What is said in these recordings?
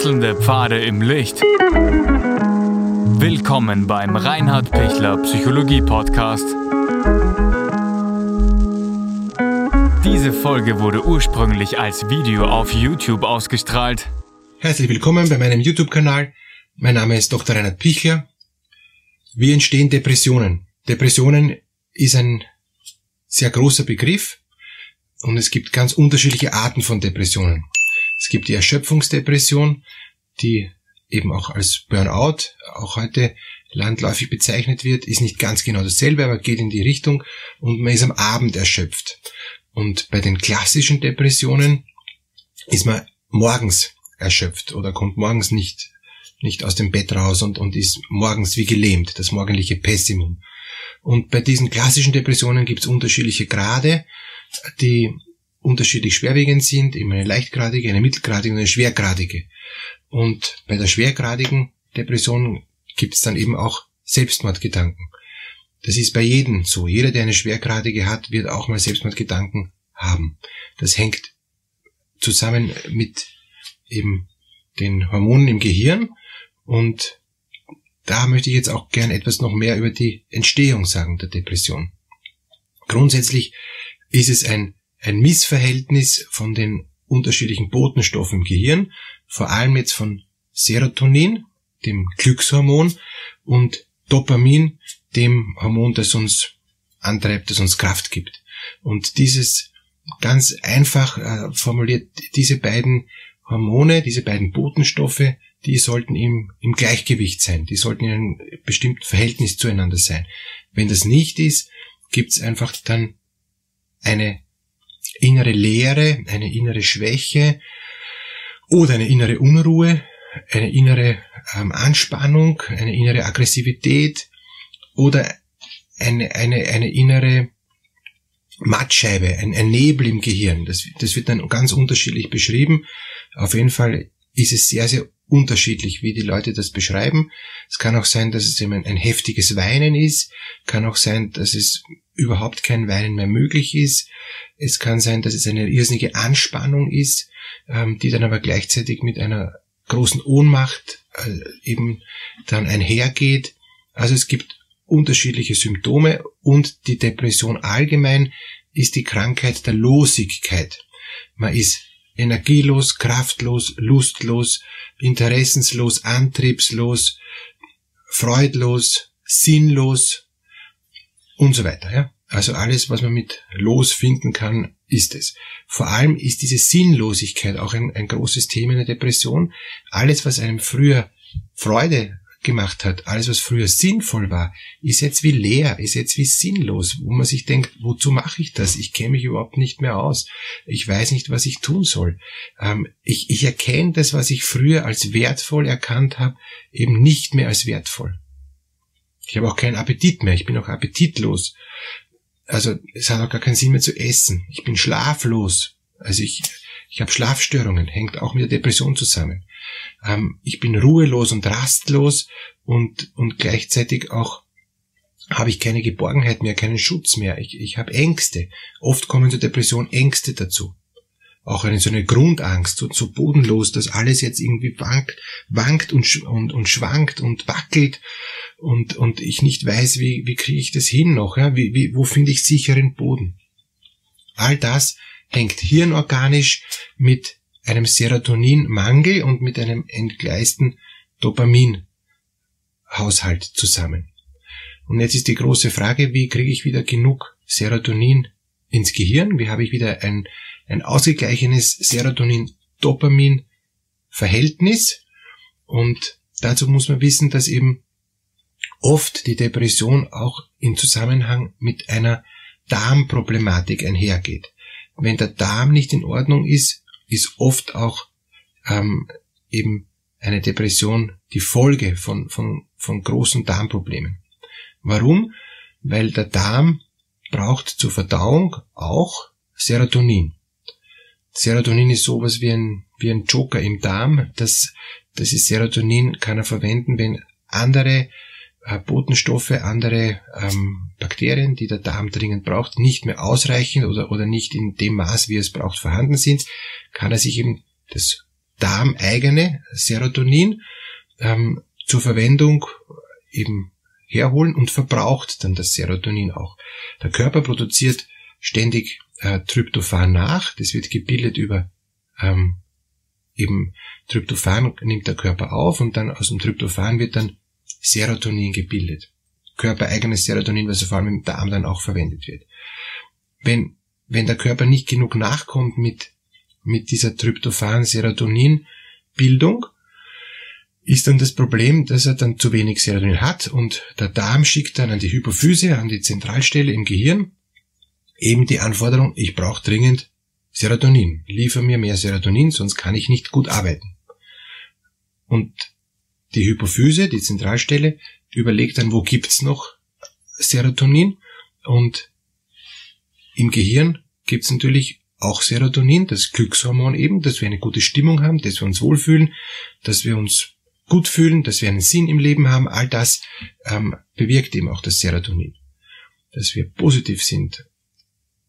Wechselnde Pfade im Licht. Willkommen beim Reinhard Pichler Psychologie Podcast. Diese Folge wurde ursprünglich als Video auf YouTube ausgestrahlt. Herzlich willkommen bei meinem YouTube-Kanal. Mein Name ist Dr. Reinhard Pichler. Wie entstehen Depressionen? Depressionen ist ein sehr großer Begriff und es gibt ganz unterschiedliche Arten von Depressionen. Es gibt die Erschöpfungsdepression, die eben auch als Burnout auch heute landläufig bezeichnet wird, ist nicht ganz genau dasselbe, aber geht in die Richtung und man ist am Abend erschöpft. Und bei den klassischen Depressionen ist man morgens erschöpft oder kommt morgens nicht, nicht aus dem Bett raus und, und ist morgens wie gelähmt, das morgendliche Pessimum. Und bei diesen klassischen Depressionen gibt es unterschiedliche Grade, die unterschiedlich schwerwiegend sind, eben eine leichtgradige, eine mittelgradige und eine schwergradige. Und bei der schwergradigen Depression gibt es dann eben auch Selbstmordgedanken. Das ist bei jedem so. Jeder, der eine schwergradige hat, wird auch mal Selbstmordgedanken haben. Das hängt zusammen mit eben den Hormonen im Gehirn und da möchte ich jetzt auch gern etwas noch mehr über die Entstehung sagen der Depression. Grundsätzlich ist es ein, ein Missverhältnis von den unterschiedlichen Botenstoffen im Gehirn, vor allem jetzt von Serotonin, dem Glückshormon, und Dopamin, dem Hormon, das uns antreibt, das uns Kraft gibt. Und dieses ganz einfach äh, formuliert, diese beiden Hormone, diese beiden Botenstoffe, die sollten im, im Gleichgewicht sein, die sollten in einem bestimmten Verhältnis zueinander sein. Wenn das nicht ist, gibt es einfach dann eine innere Leere, eine innere Schwäche oder eine innere Unruhe, eine innere ähm, Anspannung, eine innere Aggressivität oder eine, eine, eine innere Mattscheibe, ein, ein Nebel im Gehirn. Das, das wird dann ganz unterschiedlich beschrieben. Auf jeden Fall ist es sehr, sehr unterschiedlich, wie die Leute das beschreiben. Es kann auch sein, dass es eben ein, ein heftiges Weinen ist, kann auch sein, dass es überhaupt kein Weinen mehr möglich ist. Es kann sein, dass es eine irrsinnige Anspannung ist, ähm, die dann aber gleichzeitig mit einer großen Ohnmacht äh, eben dann einhergeht. Also es gibt unterschiedliche Symptome und die Depression allgemein ist die Krankheit der Losigkeit. Man ist energielos, kraftlos, lustlos, interessenslos, antriebslos, freudlos, sinnlos und so weiter. Ja? Also alles, was man mit los finden kann, ist es. Vor allem ist diese Sinnlosigkeit auch ein, ein großes Thema in der Depression. Alles, was einem früher Freude gemacht hat, alles was früher sinnvoll war, ist jetzt wie leer, ist jetzt wie sinnlos, wo man sich denkt, wozu mache ich das? Ich kenne mich überhaupt nicht mehr aus. Ich weiß nicht, was ich tun soll. Ähm, ich, ich erkenne das, was ich früher als wertvoll erkannt habe, eben nicht mehr als wertvoll. Ich habe auch keinen Appetit mehr, ich bin auch appetitlos. Also es hat auch gar keinen Sinn mehr zu essen. Ich bin schlaflos. Also ich, ich habe Schlafstörungen, hängt auch mit der Depression zusammen. Ähm, ich bin ruhelos und rastlos und, und gleichzeitig auch habe ich keine Geborgenheit mehr, keinen Schutz mehr. Ich, ich habe Ängste. Oft kommen zur Depression Ängste dazu. Auch eine so eine Grundangst, so, so bodenlos, dass alles jetzt irgendwie wankt, wankt und, und, und schwankt und wackelt und, und ich nicht weiß, wie, wie kriege ich das hin noch, ja? wie, wie, wo finde ich sicheren Boden. All das hängt hirnorganisch mit einem Serotoninmangel und mit einem entgleisten Dopaminhaushalt zusammen. Und jetzt ist die große Frage, wie kriege ich wieder genug Serotonin ins Gehirn? Wie habe ich wieder ein, ein ausgeglichenes Serotonin-Dopamin-Verhältnis? Und dazu muss man wissen, dass eben oft die Depression auch im Zusammenhang mit einer Darmproblematik einhergeht. Wenn der Darm nicht in Ordnung ist, ist oft auch ähm, eben eine Depression die Folge von, von, von großen Darmproblemen. Warum? Weil der Darm braucht zur Verdauung auch Serotonin. Serotonin ist sowas wie ein, wie ein Joker im Darm. Das, das ist Serotonin kann er verwenden, wenn andere äh, Botenstoffe, andere ähm, Bakterien, die der Darm dringend braucht, nicht mehr ausreichend oder, oder nicht in dem Maß, wie es braucht, vorhanden sind, kann er sich eben das darmeigene Serotonin ähm, zur Verwendung eben herholen und verbraucht dann das Serotonin auch. Der Körper produziert ständig äh, Tryptophan nach. Das wird gebildet über ähm, eben Tryptophan nimmt der Körper auf und dann aus dem Tryptophan wird dann Serotonin gebildet. Körpereigenes Serotonin, was vor allem im Darm dann auch verwendet wird. Wenn, wenn der Körper nicht genug nachkommt mit, mit dieser Tryptophan-Serotonin-Bildung, ist dann das Problem, dass er dann zu wenig Serotonin hat und der Darm schickt dann an die Hypophyse, an die Zentralstelle im Gehirn, eben die Anforderung, ich brauche dringend Serotonin. Liefer mir mehr Serotonin, sonst kann ich nicht gut arbeiten. Und die Hypophyse, die Zentralstelle, überlegt dann, wo gibt's noch Serotonin und im Gehirn gibt's natürlich auch Serotonin, das Glückshormon eben, dass wir eine gute Stimmung haben, dass wir uns wohlfühlen, dass wir uns gut fühlen, dass wir einen Sinn im Leben haben, all das ähm, bewirkt eben auch das Serotonin. Dass wir positiv sind.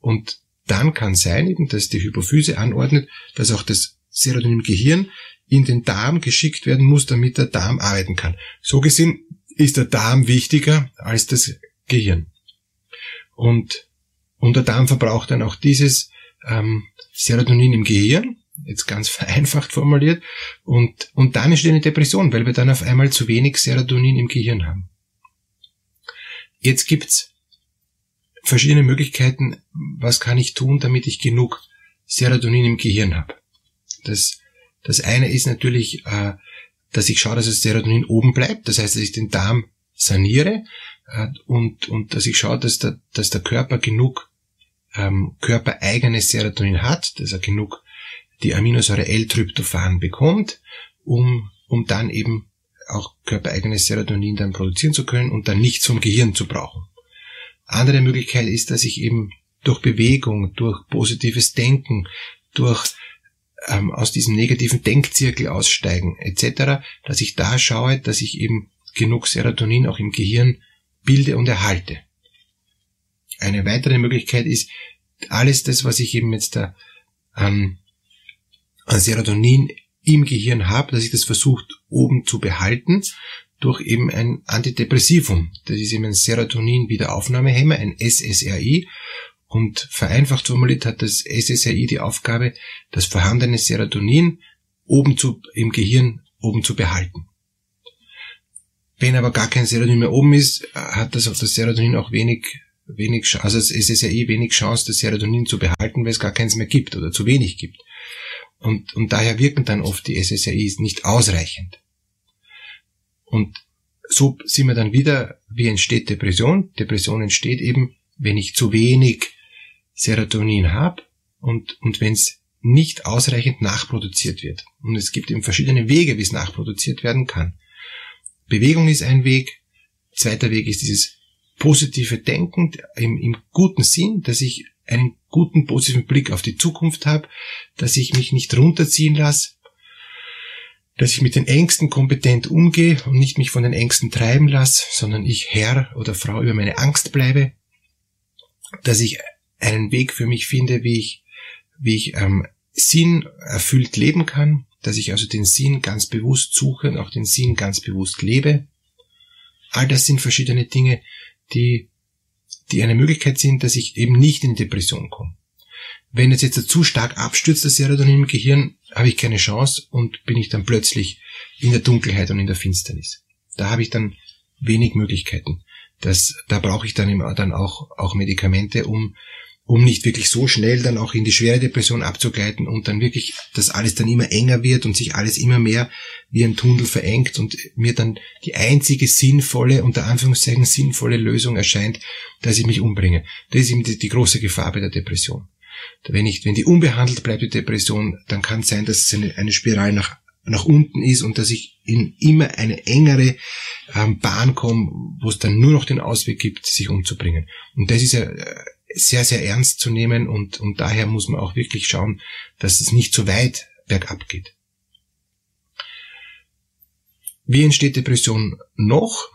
Und dann kann sein, eben, dass die Hypophyse anordnet, dass auch das Serotonin im Gehirn in den Darm geschickt werden muss, damit der Darm arbeiten kann. So gesehen ist der Darm wichtiger als das Gehirn. Und, und der Darm verbraucht dann auch dieses ähm, Serotonin im Gehirn, jetzt ganz vereinfacht formuliert, und, und dann entsteht eine Depression, weil wir dann auf einmal zu wenig Serotonin im Gehirn haben. Jetzt gibt's verschiedene Möglichkeiten, was kann ich tun, damit ich genug Serotonin im Gehirn habe. Das, das eine ist natürlich, äh, dass ich schaue, dass das Serotonin oben bleibt, das heißt, dass ich den Darm saniere äh, und, und dass ich schaue, dass der, dass der Körper genug ähm, körpereigenes Serotonin hat, dass er genug die Aminosäure L-Tryptophan bekommt, um, um dann eben auch körpereigenes Serotonin dann produzieren zu können und dann nichts vom Gehirn zu brauchen. Andere Möglichkeit ist, dass ich eben durch Bewegung, durch positives Denken, durch ähm, aus diesem negativen Denkzirkel aussteigen etc., dass ich da schaue, dass ich eben genug Serotonin auch im Gehirn bilde und erhalte. Eine weitere Möglichkeit ist, alles das, was ich eben jetzt da an, an Serotonin im Gehirn habe, dass ich das versucht oben zu behalten durch eben ein Antidepressivum. Das ist eben ein Serotonin-Wiederaufnahmehemmer, ein SSRI. Und vereinfacht formuliert hat das SSRI die Aufgabe, das vorhandene Serotonin oben zu, im Gehirn oben zu behalten. Wenn aber gar kein Serotonin mehr oben ist, hat das auf das Serotonin auch wenig, wenig, also ja eh wenig Chance, das Serotonin zu behalten, weil es gar keins mehr gibt oder zu wenig gibt. Und, und daher wirken dann oft die SSRIs nicht ausreichend. Und so sind wir dann wieder, wie entsteht Depression? Depression entsteht eben, wenn ich zu wenig Serotonin habe und, und wenn es nicht ausreichend nachproduziert wird. Und es gibt eben verschiedene Wege, wie es nachproduziert werden kann. Bewegung ist ein Weg. Zweiter Weg ist dieses positive Denken im, im guten Sinn, dass ich einen guten positiven Blick auf die Zukunft habe, dass ich mich nicht runterziehen lasse, dass ich mit den Ängsten kompetent umgehe und nicht mich von den Ängsten treiben lasse, sondern ich Herr oder Frau über meine Angst bleibe, dass ich einen Weg für mich finde, wie ich, wie ich ähm, Sinn erfüllt leben kann, dass ich also den Sinn ganz bewusst suche und auch den Sinn ganz bewusst lebe. All das sind verschiedene Dinge, die, die eine Möglichkeit sind, dass ich eben nicht in Depression komme. Wenn es jetzt zu stark abstürzt, das Serotonin im Gehirn, habe ich keine Chance und bin ich dann plötzlich in der Dunkelheit und in der Finsternis. Da habe ich dann wenig Möglichkeiten. Das, da brauche ich dann, immer dann auch, auch Medikamente, um um nicht wirklich so schnell dann auch in die schwere Depression abzugleiten und dann wirklich, dass alles dann immer enger wird und sich alles immer mehr wie ein Tunnel verengt und mir dann die einzige sinnvolle, unter Anführungszeichen sinnvolle Lösung erscheint, dass ich mich umbringe. Das ist eben die, die große Gefahr bei der Depression. Wenn, ich, wenn die unbehandelt bleibt, die Depression, dann kann es sein, dass es eine, eine Spirale nach, nach unten ist und dass ich in immer eine engere ähm, Bahn komme, wo es dann nur noch den Ausweg gibt, sich umzubringen. Und das ist ja äh, sehr, sehr ernst zu nehmen und, und daher muss man auch wirklich schauen, dass es nicht zu weit bergab geht. Wie entsteht Depression noch?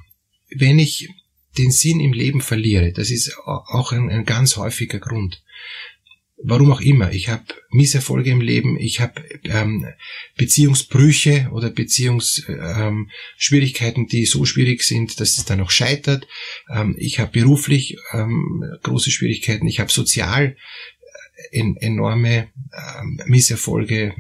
Wenn ich den Sinn im Leben verliere, das ist auch ein, ein ganz häufiger Grund. Warum auch immer. Ich habe Misserfolge im Leben, ich habe ähm, Beziehungsbrüche oder Beziehungsschwierigkeiten, ähm, die so schwierig sind, dass es dann auch scheitert. Ähm, ich habe beruflich ähm, große Schwierigkeiten, ich habe sozial äh, en enorme ähm, Misserfolge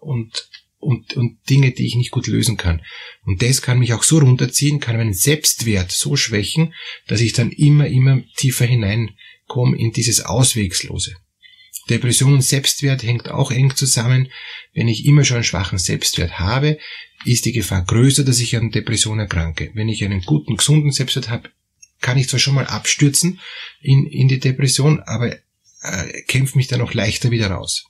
und und, und Dinge, die ich nicht gut lösen kann. Und das kann mich auch so runterziehen, kann meinen Selbstwert so schwächen, dass ich dann immer, immer tiefer hineinkomme in dieses Auswegslose. Depression und Selbstwert hängt auch eng zusammen. Wenn ich immer schon einen schwachen Selbstwert habe, ist die Gefahr größer, dass ich an Depression erkranke. Wenn ich einen guten, gesunden Selbstwert habe, kann ich zwar schon mal abstürzen in, in die Depression, aber äh, kämpfe mich dann auch leichter wieder raus.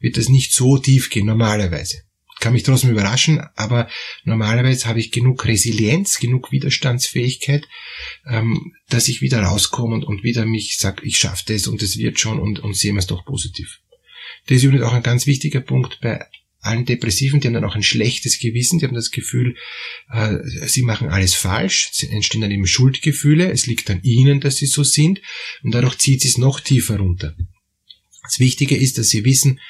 Wird das nicht so tief gehen, normalerweise kann mich trotzdem überraschen, aber normalerweise habe ich genug Resilienz, genug Widerstandsfähigkeit, ähm, dass ich wieder rauskomme und, und wieder mich sage, ich schaffe das und es wird schon und, und sehen wir es doch positiv. Das ist übrigens auch ein ganz wichtiger Punkt bei allen Depressiven, die haben dann auch ein schlechtes Gewissen, die haben das Gefühl, äh, sie machen alles falsch, es entstehen dann eben Schuldgefühle, es liegt an ihnen, dass sie so sind und dadurch zieht sie es noch tiefer runter. Das Wichtige ist, dass sie wissen,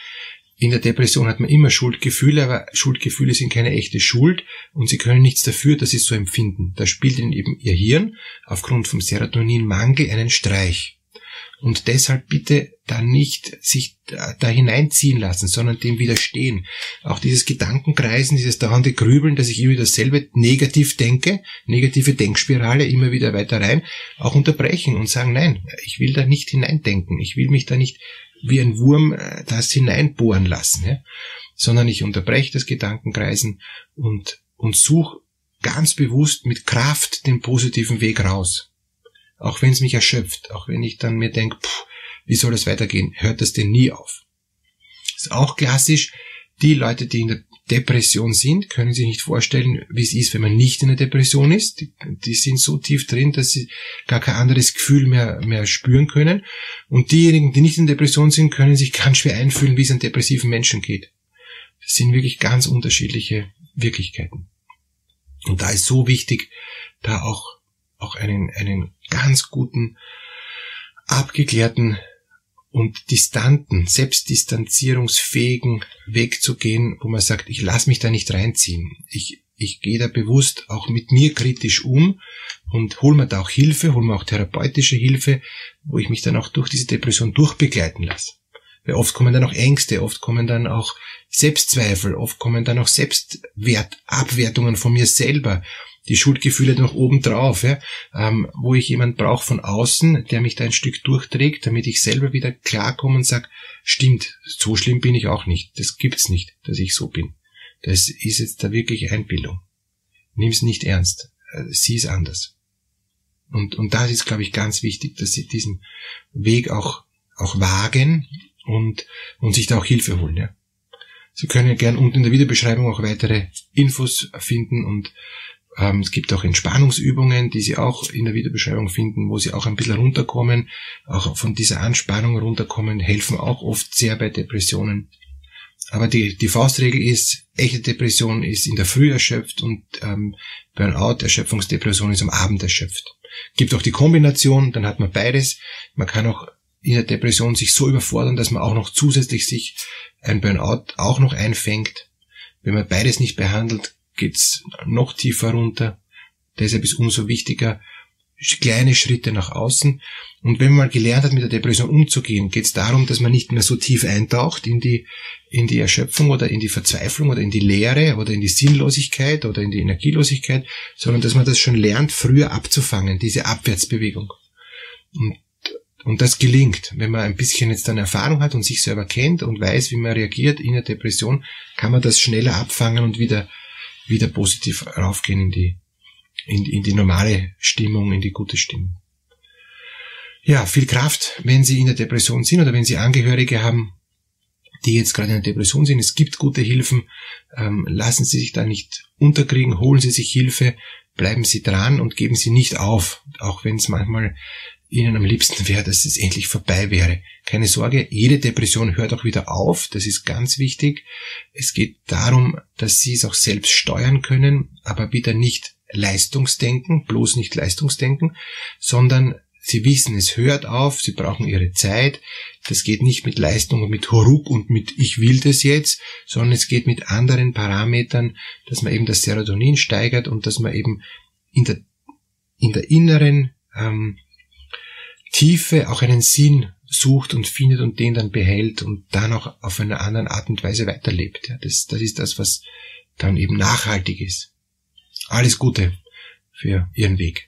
in der Depression hat man immer Schuldgefühle, aber Schuldgefühle sind keine echte Schuld und sie können nichts dafür, dass sie es so empfinden. Da spielt ihnen eben ihr Hirn aufgrund vom Serotoninmangel einen Streich. Und deshalb bitte da nicht sich da hineinziehen lassen, sondern dem widerstehen. Auch dieses Gedankenkreisen, dieses dauernde Grübeln, dass ich immer dasselbe negativ denke, negative Denkspirale immer wieder weiter rein, auch unterbrechen und sagen, nein, ich will da nicht hineindenken, ich will mich da nicht wie ein Wurm äh, das hineinbohren lassen, ja? sondern ich unterbreche das Gedankenkreisen und, und suche ganz bewusst mit Kraft den positiven Weg raus. Auch wenn es mich erschöpft, auch wenn ich dann mir denke, wie soll das weitergehen, hört das denn nie auf. ist auch klassisch, die Leute, die in der Depression sind, können sich nicht vorstellen, wie es ist, wenn man nicht in der Depression ist. Die, die, sind so tief drin, dass sie gar kein anderes Gefühl mehr, mehr spüren können. Und diejenigen, die nicht in Depression sind, können sich ganz schwer einfühlen, wie es an depressiven Menschen geht. Das sind wirklich ganz unterschiedliche Wirklichkeiten. Und da ist so wichtig, da auch, auch einen, einen ganz guten, abgeklärten und distanten, selbstdistanzierungsfähigen Weg zu gehen, wo man sagt, ich lasse mich da nicht reinziehen. Ich, ich gehe da bewusst auch mit mir kritisch um und hol mir da auch Hilfe, hol mir auch therapeutische Hilfe, wo ich mich dann auch durch diese Depression durchbegleiten lasse. Weil oft kommen dann auch Ängste, oft kommen dann auch Selbstzweifel, oft kommen dann auch Selbstwertabwertungen von mir selber, die Schuldgefühle noch oben drauf, ja, ähm, wo ich jemand brauche von außen, der mich da ein Stück durchträgt, damit ich selber wieder klarkomme und sag, stimmt, so schlimm bin ich auch nicht. Das gibt's nicht, dass ich so bin. Das ist jetzt da wirklich Einbildung. Nimm's nicht ernst. Äh, sieh es anders. Und, und das ist, glaube ich, ganz wichtig, dass sie diesen Weg auch, auch wagen und, und sich da auch Hilfe holen. Ja. Sie können ja gern unten in der Videobeschreibung auch weitere Infos finden und ähm, es gibt auch Entspannungsübungen, die Sie auch in der Videobeschreibung finden, wo Sie auch ein bisschen runterkommen, auch von dieser Anspannung runterkommen, helfen auch oft sehr bei Depressionen. Aber die, die Faustregel ist, echte Depression ist in der Früh erschöpft und ähm, Burnout, Erschöpfungsdepression ist am Abend erschöpft. Gibt auch die Kombination, dann hat man beides. Man kann auch in der Depression sich so überfordern, dass man auch noch zusätzlich sich ein Burnout auch noch einfängt. Wenn man beides nicht behandelt, geht's noch tiefer runter. Deshalb ist umso wichtiger, kleine Schritte nach außen. Und wenn man mal gelernt hat, mit der Depression umzugehen, geht es darum, dass man nicht mehr so tief eintaucht in die, in die Erschöpfung oder in die Verzweiflung oder in die Leere oder in die Sinnlosigkeit oder in die Energielosigkeit, sondern dass man das schon lernt, früher abzufangen, diese Abwärtsbewegung. Und, und das gelingt. Wenn man ein bisschen jetzt dann Erfahrung hat und sich selber kennt und weiß, wie man reagiert in der Depression, kann man das schneller abfangen und wieder wieder positiv raufgehen in die, in, in die normale Stimmung, in die gute Stimmung. Ja, viel Kraft, wenn Sie in der Depression sind oder wenn Sie Angehörige haben, die jetzt gerade in der Depression sind. Es gibt gute Hilfen. Ähm, lassen Sie sich da nicht unterkriegen, holen Sie sich Hilfe, bleiben Sie dran und geben Sie nicht auf, auch wenn es manchmal ihnen am liebsten wäre, dass es endlich vorbei wäre. Keine Sorge, jede Depression hört auch wieder auf, das ist ganz wichtig. Es geht darum, dass sie es auch selbst steuern können, aber wieder nicht Leistungsdenken, bloß nicht Leistungsdenken, sondern Sie wissen, es hört auf, sie brauchen ihre Zeit. Das geht nicht mit Leistung und mit Horup und mit ich will das jetzt, sondern es geht mit anderen Parametern, dass man eben das Serotonin steigert und dass man eben in der, in der inneren ähm, Tiefe auch einen Sinn sucht und findet und den dann behält und dann auch auf einer anderen Art und Weise weiterlebt. Ja, das, das ist das, was dann eben nachhaltig ist. Alles Gute für Ihren Weg.